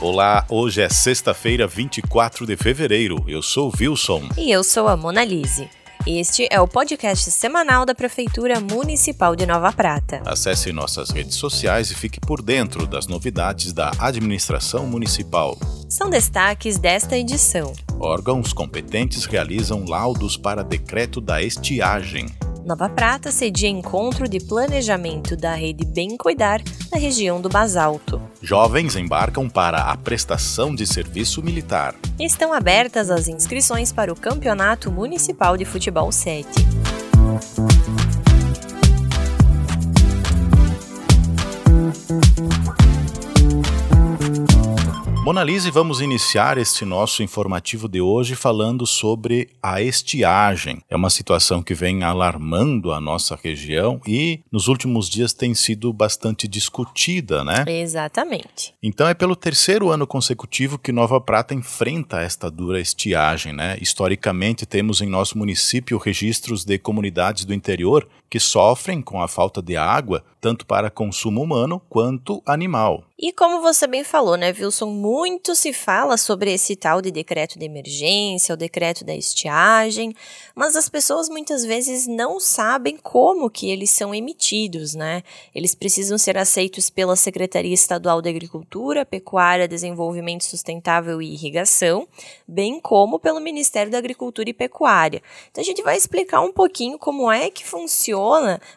Olá, hoje é sexta-feira, 24 de fevereiro. Eu sou Wilson. E eu sou a Mona Lise. Este é o podcast semanal da Prefeitura Municipal de Nova Prata. Acesse nossas redes sociais e fique por dentro das novidades da administração municipal. São destaques desta edição. Órgãos competentes realizam laudos para decreto da estiagem. Nova Prata cedia encontro de planejamento da rede Bem Cuidar na região do Basalto. Jovens embarcam para a prestação de serviço militar. Estão abertas as inscrições para o Campeonato Municipal de Futebol 7. Monalise, vamos iniciar este nosso informativo de hoje falando sobre a estiagem. É uma situação que vem alarmando a nossa região e nos últimos dias tem sido bastante discutida, né? Exatamente. Então é pelo terceiro ano consecutivo que Nova Prata enfrenta esta dura estiagem, né? Historicamente temos em nosso município registros de comunidades do interior que sofrem com a falta de água, tanto para consumo humano quanto animal. E como você bem falou, né, Wilson, muito se fala sobre esse tal de decreto de emergência, o decreto da estiagem, mas as pessoas muitas vezes não sabem como que eles são emitidos, né? Eles precisam ser aceitos pela Secretaria Estadual de Agricultura, Pecuária, Desenvolvimento Sustentável e Irrigação, bem como pelo Ministério da Agricultura e Pecuária. Então a gente vai explicar um pouquinho como é que funciona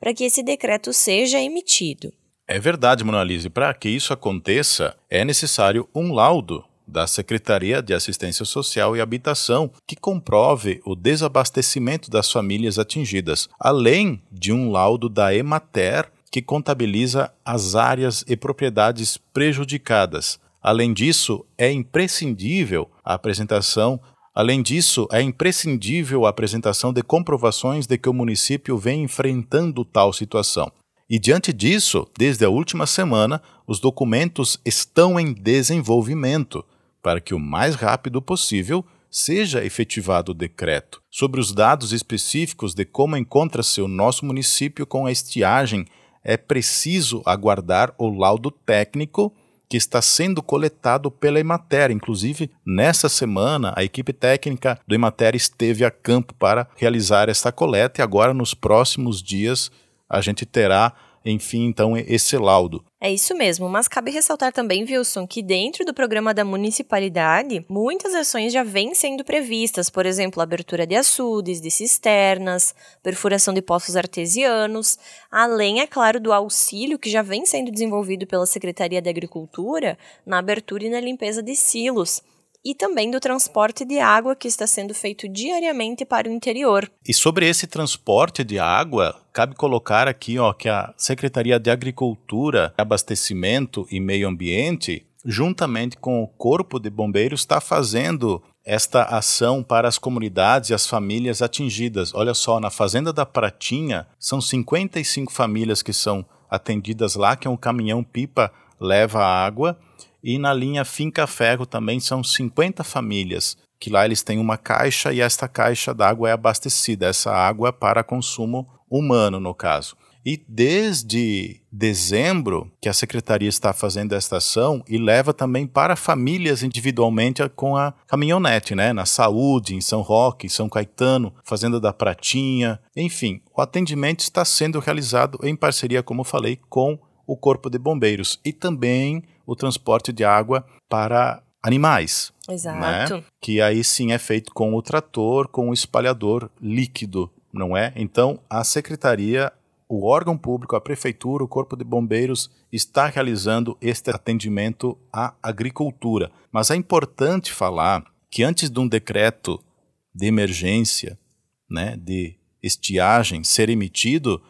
para que esse decreto seja emitido. É verdade, Monalise. Para que isso aconteça, é necessário um laudo da Secretaria de Assistência Social e Habitação que comprove o desabastecimento das famílias atingidas, além de um laudo da Emater que contabiliza as áreas e propriedades prejudicadas. Além disso, é imprescindível a apresentação Além disso, é imprescindível a apresentação de comprovações de que o município vem enfrentando tal situação. E diante disso, desde a última semana, os documentos estão em desenvolvimento para que o mais rápido possível seja efetivado o decreto. Sobre os dados específicos de como encontra-se o nosso município com a estiagem, é preciso aguardar o laudo técnico que está sendo coletado pela Emater. Inclusive, nessa semana, a equipe técnica do Emater esteve a campo para realizar esta coleta e agora, nos próximos dias, a gente terá, enfim, então, esse laudo. É isso mesmo, mas cabe ressaltar também, Wilson, que dentro do programa da municipalidade, muitas ações já vêm sendo previstas, por exemplo, abertura de açudes, de cisternas, perfuração de poços artesianos, além, é claro, do auxílio que já vem sendo desenvolvido pela Secretaria de Agricultura na abertura e na limpeza de silos e também do transporte de água que está sendo feito diariamente para o interior. E sobre esse transporte de água, cabe colocar aqui ó, que a Secretaria de Agricultura, Abastecimento e Meio Ambiente, juntamente com o Corpo de Bombeiros, está fazendo esta ação para as comunidades e as famílias atingidas. Olha só, na Fazenda da Pratinha, são 55 famílias que são atendidas lá, que é um caminhão-pipa leva água e na linha Finca Ferro também são 50 famílias, que lá eles têm uma caixa e esta caixa d'água é abastecida, essa água é para consumo humano, no caso. E desde dezembro que a secretaria está fazendo esta ação e leva também para famílias individualmente com a caminhonete, né? Na saúde, em São Roque, São Caetano, Fazenda da Pratinha, enfim, o atendimento está sendo realizado em parceria, como falei, com o Corpo de Bombeiros e também o transporte de água para animais. Exato. Né? Que aí sim é feito com o trator, com o espalhador líquido, não é? Então, a secretaria, o órgão público, a prefeitura, o corpo de bombeiros está realizando este atendimento à agricultura. Mas é importante falar que antes de um decreto de emergência, né, de estiagem ser emitido,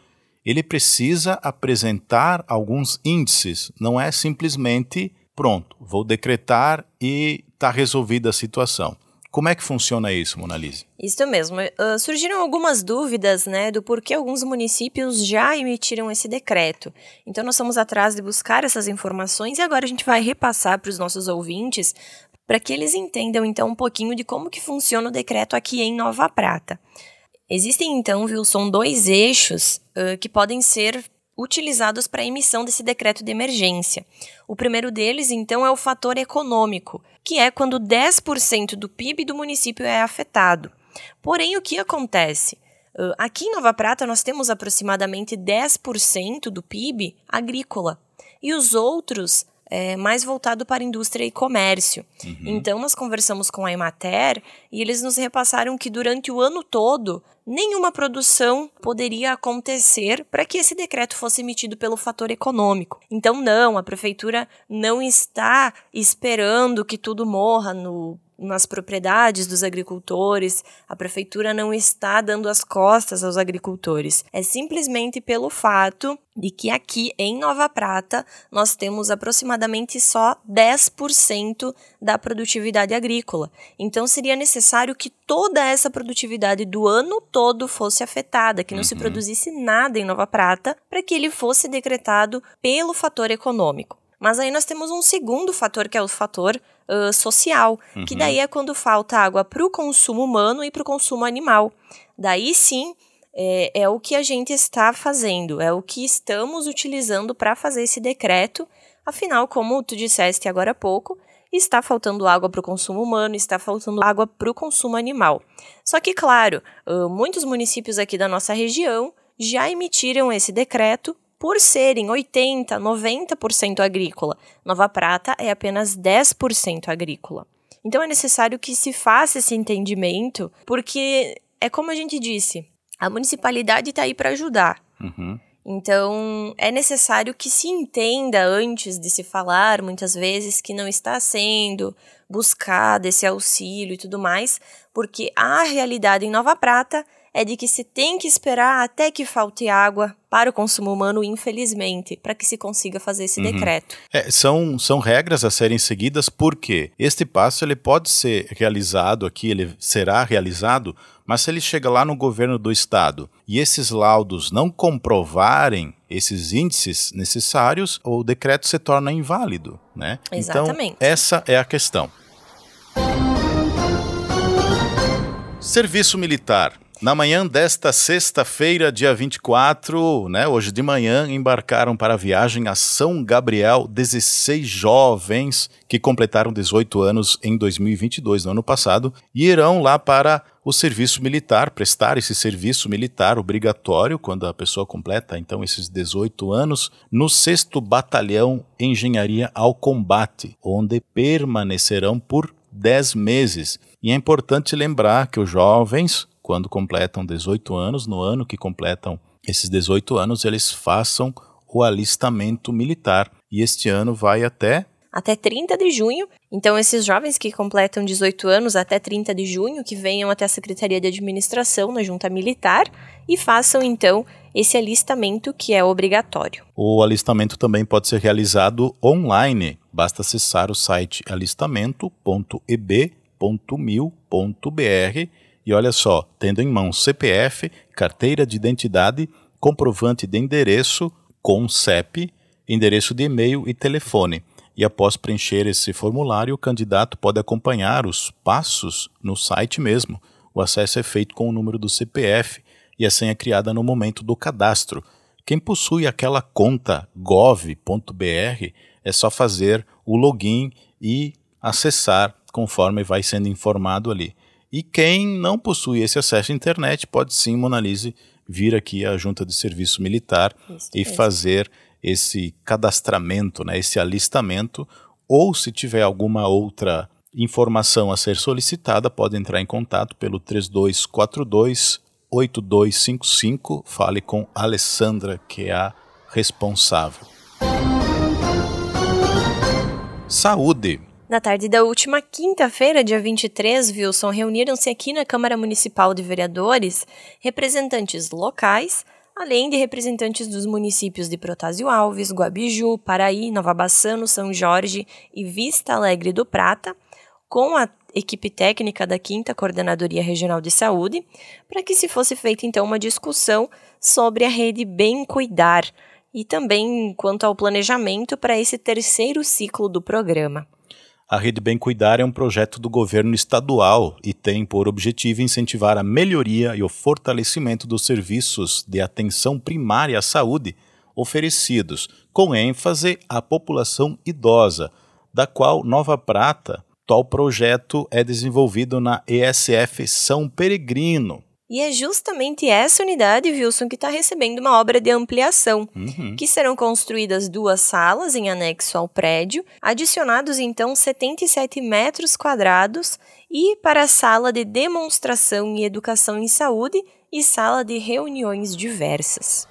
ele precisa apresentar alguns índices, não é simplesmente pronto, vou decretar e está resolvida a situação. Como é que funciona isso, Monalise? Isso mesmo. Uh, surgiram algumas dúvidas né, do porquê alguns municípios já emitiram esse decreto. Então, nós estamos atrás de buscar essas informações e agora a gente vai repassar para os nossos ouvintes para que eles entendam então um pouquinho de como que funciona o decreto aqui em Nova Prata. Existem então, Wilson, dois eixos uh, que podem ser utilizados para a emissão desse decreto de emergência. O primeiro deles, então, é o fator econômico, que é quando 10% do PIB do município é afetado. Porém, o que acontece? Aqui em Nova Prata, nós temos aproximadamente 10% do PIB agrícola e os outros é, mais voltado para indústria e comércio. Uhum. Então, nós conversamos com a Emater e eles nos repassaram que durante o ano todo nenhuma produção poderia acontecer para que esse decreto fosse emitido pelo fator econômico. Então, não, a prefeitura não está esperando que tudo morra no nas propriedades dos agricultores, a prefeitura não está dando as costas aos agricultores. É simplesmente pelo fato de que aqui em Nova Prata nós temos aproximadamente só 10% da produtividade agrícola. Então seria necessário que toda essa produtividade do ano todo fosse afetada, que não uhum. se produzisse nada em Nova Prata, para que ele fosse decretado pelo fator econômico. Mas aí nós temos um segundo fator, que é o fator uh, social, uhum. que daí é quando falta água para o consumo humano e para o consumo animal. Daí sim é, é, o que a gente está fazendo, é o que estamos utilizando para fazer esse decreto. Afinal, como tu disseste agora há pouco, está faltando água para o consumo humano, está faltando água para o consumo animal. Só que, claro, uh, muitos municípios aqui da nossa região já emitiram esse decreto por serem 80, 90% agrícola. Nova Prata é apenas 10% agrícola. Então é necessário que se faça esse entendimento, porque é como a gente disse, a municipalidade está aí para ajudar. Uhum. Então, é necessário que se entenda antes de se falar, muitas vezes, que não está sendo buscado esse auxílio e tudo mais, porque a realidade em Nova Prata é de que se tem que esperar até que falte água para o consumo humano, infelizmente, para que se consiga fazer esse uhum. decreto. É, são, são regras a serem seguidas porque este passo ele pode ser realizado aqui, ele será realizado, mas se ele chega lá no governo do estado e esses laudos não comprovarem esses índices necessários, o decreto se torna inválido, né? Então, Exatamente. Então, essa é a questão. Serviço militar. Na manhã desta sexta-feira, dia 24, né, hoje de manhã, embarcaram para a viagem a São Gabriel 16 jovens que completaram 18 anos em 2022, no ano passado, e irão lá para o serviço militar, prestar esse serviço militar obrigatório quando a pessoa completa então esses 18 anos, no 6 Batalhão Engenharia ao Combate, onde permanecerão por 10 meses. E é importante lembrar que os jovens quando completam 18 anos, no ano que completam esses 18 anos, eles façam o alistamento militar. E este ano vai até até 30 de junho. Então, esses jovens que completam 18 anos até 30 de junho, que venham até a Secretaria de Administração na Junta Militar e façam então esse alistamento que é obrigatório. O alistamento também pode ser realizado online. Basta acessar o site alistamento.eb.mil.br e olha só, tendo em mão CPF, carteira de identidade, comprovante de endereço com CEP, endereço de e-mail e telefone. E após preencher esse formulário, o candidato pode acompanhar os passos no site mesmo. O acesso é feito com o número do CPF e a senha criada no momento do cadastro. Quem possui aquela conta gov.br é só fazer o login e acessar conforme vai sendo informado ali. E quem não possui esse acesso à internet pode sim, Monalise, vir aqui à Junta de Serviço Militar Isso e mesmo. fazer esse cadastramento, né, esse alistamento, ou se tiver alguma outra informação a ser solicitada, pode entrar em contato pelo 3242 8255, fale com Alessandra, que é a responsável. Saúde. Na tarde da última quinta-feira, dia 23, Wilson, reuniram-se aqui na Câmara Municipal de Vereadores representantes locais, além de representantes dos municípios de Protásio Alves, Guabiju, Paraí, Nova Bassano, São Jorge e Vista Alegre do Prata, com a equipe técnica da 5 Coordenadoria Regional de Saúde, para que se fosse feita então uma discussão sobre a rede Bem Cuidar e também quanto ao planejamento para esse terceiro ciclo do programa. A Rede Bem Cuidar é um projeto do governo estadual e tem por objetivo incentivar a melhoria e o fortalecimento dos serviços de atenção primária à saúde, oferecidos, com ênfase à população idosa, da qual Nova Prata, tal projeto é desenvolvido na ESF São Peregrino, e é justamente essa unidade, Wilson, que está recebendo uma obra de ampliação, uhum. que serão construídas duas salas em anexo ao prédio, adicionados então 77 metros quadrados, e para a sala de demonstração e educação em saúde e sala de reuniões diversas.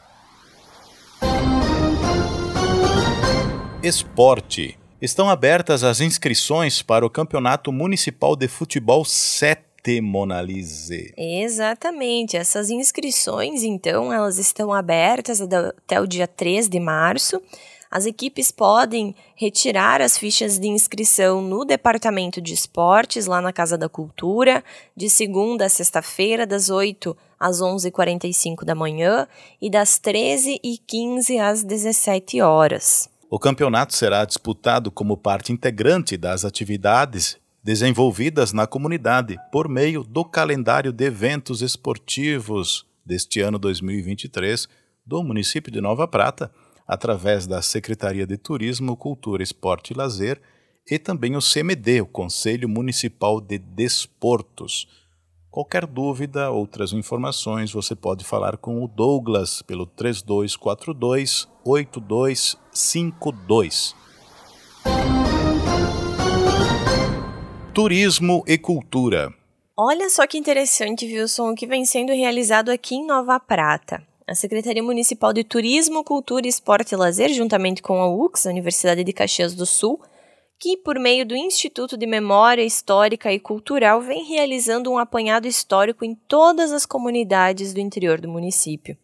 Esporte. Estão abertas as inscrições para o Campeonato Municipal de Futebol 7 Monalise. Exatamente. Essas inscrições, então, elas estão abertas até o dia 3 de março. As equipes podem retirar as fichas de inscrição no Departamento de Esportes, lá na Casa da Cultura, de segunda a sexta-feira, das 8 às 11h45 da manhã e das 13h15 às 17 horas. O campeonato será disputado como parte integrante das atividades desenvolvidas na comunidade por meio do calendário de eventos esportivos deste ano 2023 do município de Nova Prata, através da Secretaria de Turismo, Cultura, Esporte e Lazer e também o CMD, o Conselho Municipal de Desportos. Qualquer dúvida, outras informações, você pode falar com o Douglas pelo 3242 8252. Turismo e cultura. Olha só que interessante, Wilson, o que vem sendo realizado aqui em Nova Prata. A Secretaria Municipal de Turismo, Cultura, Esporte e Lazer, juntamente com a UX, a Universidade de Caxias do Sul, que, por meio do Instituto de Memória Histórica e Cultural, vem realizando um apanhado histórico em todas as comunidades do interior do município.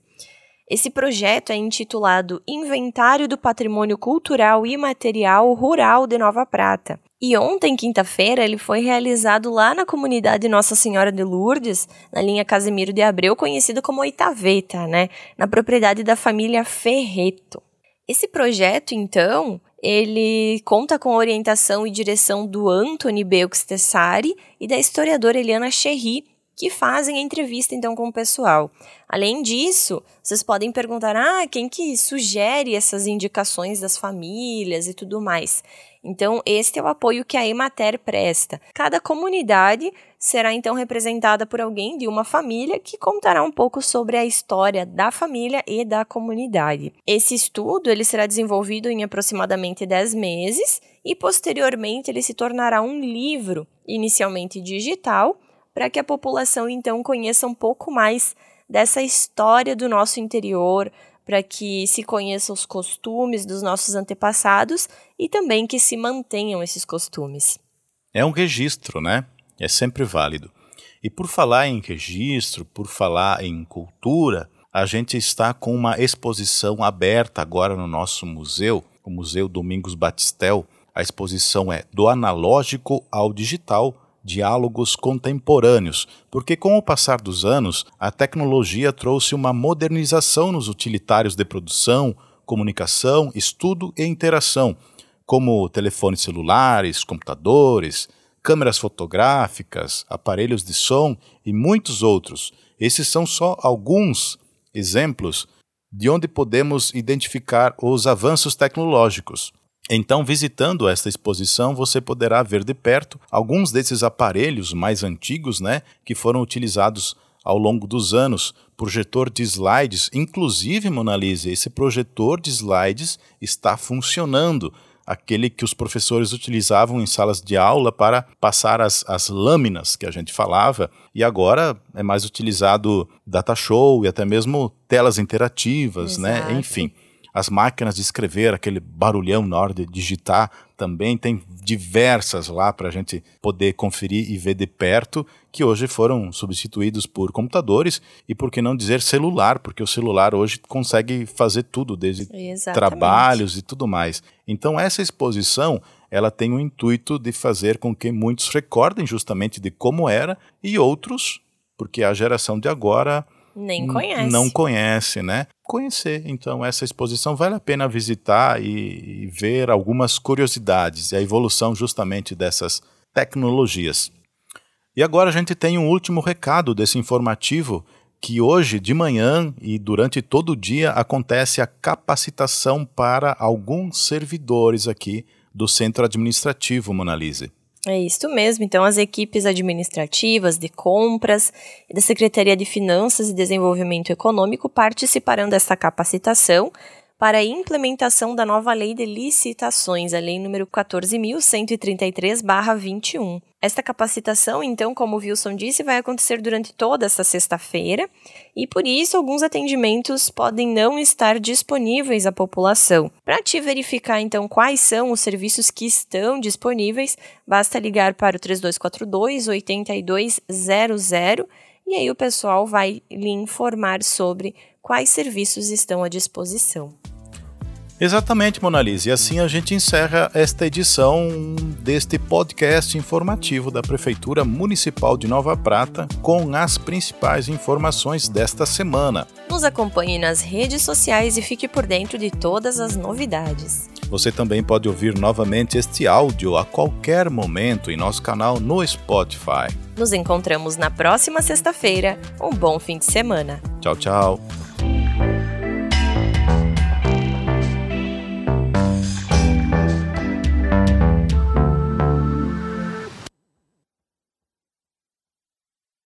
Esse projeto é intitulado Inventário do Patrimônio Cultural e Material Rural de Nova Prata e ontem, quinta-feira, ele foi realizado lá na comunidade Nossa Senhora de Lourdes, na linha Casimiro de Abreu, conhecida como Oitaveta, né? Na propriedade da família Ferreto. Esse projeto, então, ele conta com a orientação e direção do Anthony Beux Tessari e da historiadora Eliana Cherry, que fazem a entrevista então com o pessoal. Além disso, vocês podem perguntar: ah, quem que sugere essas indicações das famílias e tudo mais? Então, este é o apoio que a Emater presta. Cada comunidade será então representada por alguém de uma família que contará um pouco sobre a história da família e da comunidade. Esse estudo ele será desenvolvido em aproximadamente 10 meses e posteriormente ele se tornará um livro, inicialmente digital, para que a população então conheça um pouco mais dessa história do nosso interior, para que se conheça os costumes dos nossos antepassados e também que se mantenham esses costumes. É um registro, né? É sempre válido. E por falar em registro, por falar em cultura, a gente está com uma exposição aberta agora no nosso museu, o Museu Domingos Batistel. A exposição é Do Analógico ao Digital, diálogos contemporâneos, porque com o passar dos anos, a tecnologia trouxe uma modernização nos utilitários de produção, comunicação, estudo e interação, como telefones celulares, computadores, câmeras fotográficas, aparelhos de som e muitos outros. Esses são só alguns exemplos de onde podemos identificar os avanços tecnológicos. Então, visitando esta exposição, você poderá ver de perto alguns desses aparelhos mais antigos, né, que foram utilizados ao longo dos anos, projetor de slides, inclusive, Monalise, esse projetor de slides está funcionando aquele que os professores utilizavam em salas de aula para passar as, as lâminas que a gente falava, e agora é mais utilizado data show e até mesmo telas interativas, né? Exato. né? Enfim as máquinas de escrever, aquele barulhão na hora de digitar também, tem diversas lá para a gente poder conferir e ver de perto, que hoje foram substituídos por computadores e por que não dizer celular, porque o celular hoje consegue fazer tudo, desde Exatamente. trabalhos e tudo mais. Então essa exposição ela tem o intuito de fazer com que muitos recordem justamente de como era e outros, porque a geração de agora nem conhece. Não conhece, né? Conhecer. Então, essa exposição vale a pena visitar e, e ver algumas curiosidades e a evolução justamente dessas tecnologias. E agora a gente tem um último recado desse informativo que hoje de manhã e durante todo o dia acontece a capacitação para alguns servidores aqui do centro administrativo, Monalise. É isso mesmo. Então, as equipes administrativas, de compras e da Secretaria de Finanças e Desenvolvimento Econômico participarão dessa capacitação para a implementação da nova Lei de Licitações, a Lei número 14.133-21. Esta capacitação, então, como o Wilson disse, vai acontecer durante toda essa sexta-feira e, por isso, alguns atendimentos podem não estar disponíveis à população. Para te verificar, então, quais são os serviços que estão disponíveis, basta ligar para o 3242 8200 e aí o pessoal vai lhe informar sobre quais serviços estão à disposição. Exatamente, Monalise. E assim a gente encerra esta edição deste podcast informativo da Prefeitura Municipal de Nova Prata com as principais informações desta semana. Nos acompanhe nas redes sociais e fique por dentro de todas as novidades. Você também pode ouvir novamente este áudio a qualquer momento em nosso canal no Spotify. Nos encontramos na próxima sexta-feira. Um bom fim de semana. Tchau, tchau.